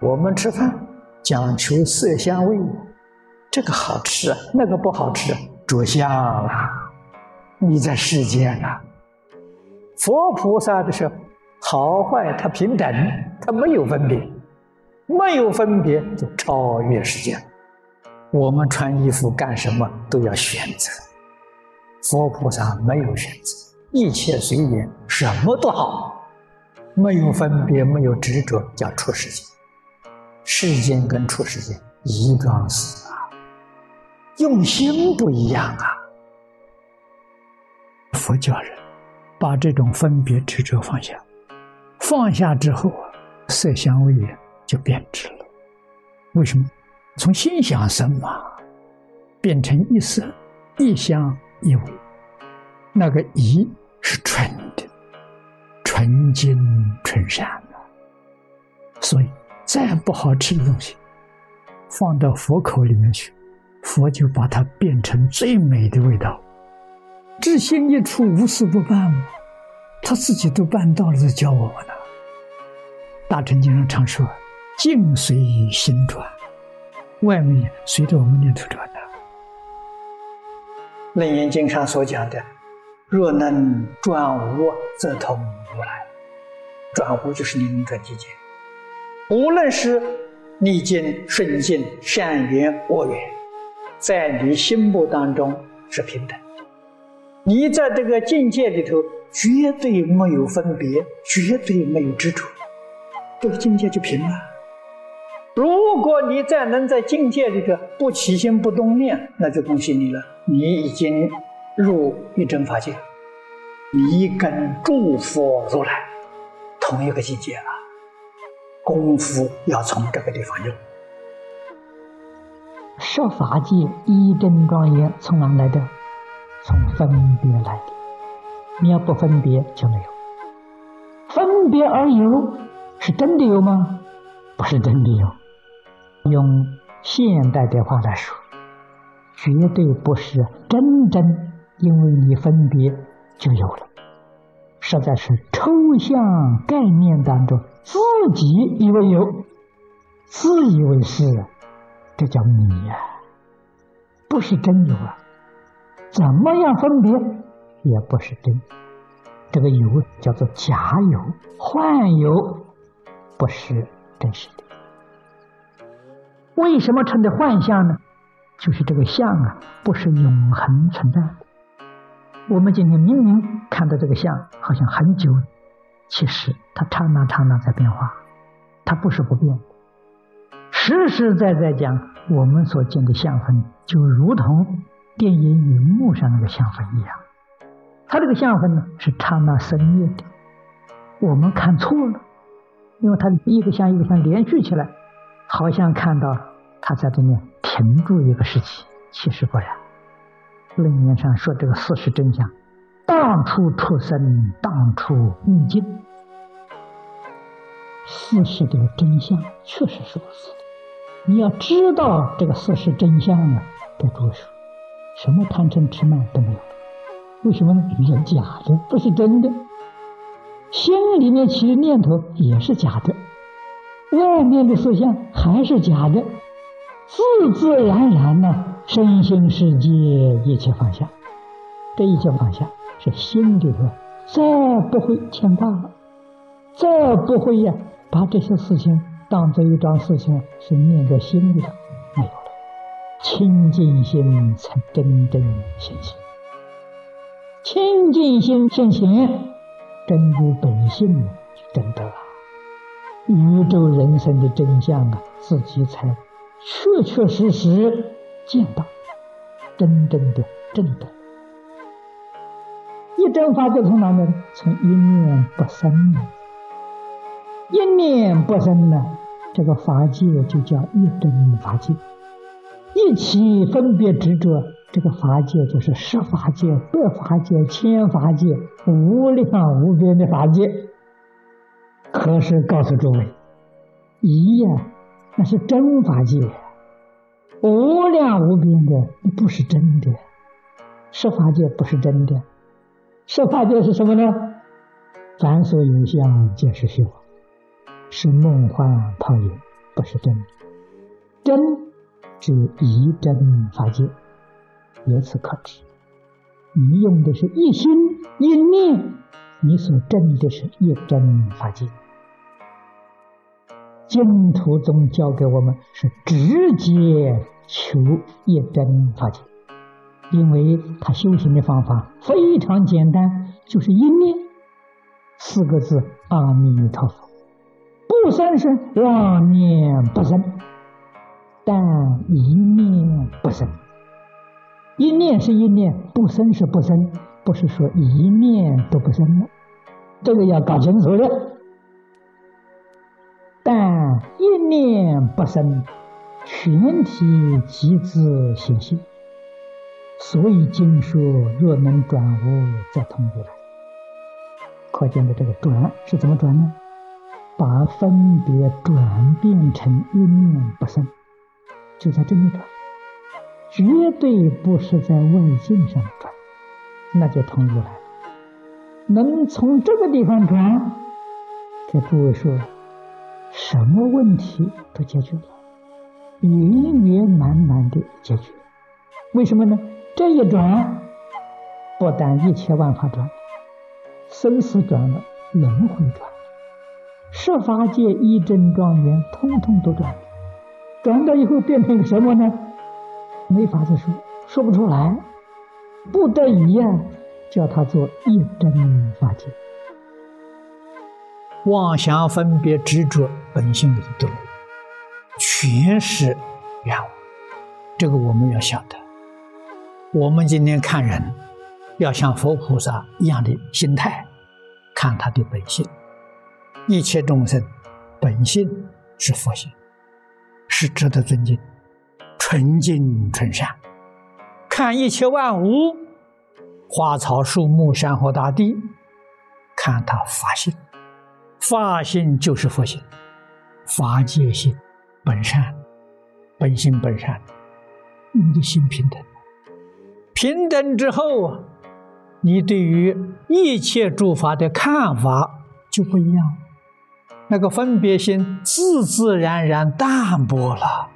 我们吃饭讲求色香味，这个好吃，那个不好吃，着相了。你在世间啊，佛菩萨的是，好坏他平等，他没有分别，没有分别就超越世间。我们穿衣服干什么都要选择，佛菩萨没有选择，一切随缘，什么都好，没有分别，没有执着，叫出世间。世间跟出世间一桩事啊，用心不一样啊。佛教人把这种分别执着放下，放下之后啊，色香味就变质了。为什么？从心想生嘛，变成一色一香一味，那个一是纯的，纯净纯善的，所以。再不好吃的东西，放到佛口里面去，佛就把它变成最美的味道。知心一处，无事不办嘛，他自己都办到了，在教我们呢。大乘经上常说：“境随心转，外面随着我们念头转的。”楞严经上所讲的：“若能转无，则通如来。”转无就是你能转境界。无论是逆境顺境、善缘恶缘，在你心目当中是平等。你在这个境界里头绝对没有分别，绝对没有执着，这个境界就平了。如果你再能在境界里头不起心不动念，那就恭喜你了，你已经入一真法界，你跟诸佛如来同一个境界了。功夫要从这个地方用。设法界一真庄严从哪来的？从分别来的。你要不分别就没有。分别而有，是真的有吗？不是真的有。用现代的话来说，绝对不是真正因为你分别就有了，实在是抽象概念当中。自己以为有，自以为是，这叫迷呀，不是真有啊！怎么样分别也不是真，这个有叫做假有、幻有，不是真实的。为什么称的幻象呢？就是这个相啊，不是永恒存在的。我们今天明明看到这个相，好像很久。其实它刹那刹那在变化，它不是不变。实实在在讲，我们所见的相分，就如同电影荧幕上那个相分一样。它这个相分呢，是刹那生灭的。我们看错了，因为它一个相一个相连续起来，好像看到它在这里停住一个时期，其实不然。论言上说这个事实真相。当初出生，当初逆境，事实的真相确实是如此。你要知道这个事实真相啊，该读书，什么贪嗔痴慢都没有。为什么呢？是假的，不是真的。心里面起的念头也是假的，外面的思想还是假的，自自然然呢，身心世界一切放下，这一切放下。是心里头再不会牵挂了，再不会呀，把这些事情当做一桩事情是念在心里的，没有了。清净心才真正现行，清净心现行，真如本性就真得了。宇宙人生的真相啊，自己才确确实实见到，真正的正得。一真法就从哪来？从一念不生来。一念不生呢，这个法界就叫一真法界。一起分别执着，这个法界就是十法界、百法界、千法界、无量无边的法界。可是告诉诸位，一呀，那是真法界；无量无边的，那不是真的。十法界不是真的。十法界是什么呢？凡所有相，皆是虚妄，是梦幻泡影，不是真，真只有一真法界。由此可知，你用的是一心一念，你所证的是一真法界。净土宗教给我们是直接求一真法界，因为他修行的方法非常简单，就是一念四个字：阿弥陀佛。不生是妄念不生，但一念不生。一念是一念，不生是不生，不是说一念都不生了，这个要搞清楚的。但一念不生，全体即自显性。所以经说：若能转无，则通如来。可见的这个转是怎么转呢？把分别转变成一念不生，就在这里转。绝对不是在外境上转，那就通如来了。能从这个地方转，给诸位说，什么问题都解决了，圆圆满满的解决。为什么呢？这一转，不但一切万法转，生死转了，轮回转，十法界一真庄严，通通都转。转到以后变成个什么呢？没法子说，说不出来，不得已呀，叫他做一真法界。妄想分别执着本性里都有，全是缘。这个我们要晓得。我们今天看人，要像佛菩萨一样的心态，看他的本性。一切众生本性是佛性，是值得尊敬。纯净纯善，看一切万物，花草树木、山河大地，看他法性，法性就是佛性，法界性本善，本性本善，你的心平等，平等之后啊，你对于一切诸法的看法就不一样，那个分别心自自然然淡薄了。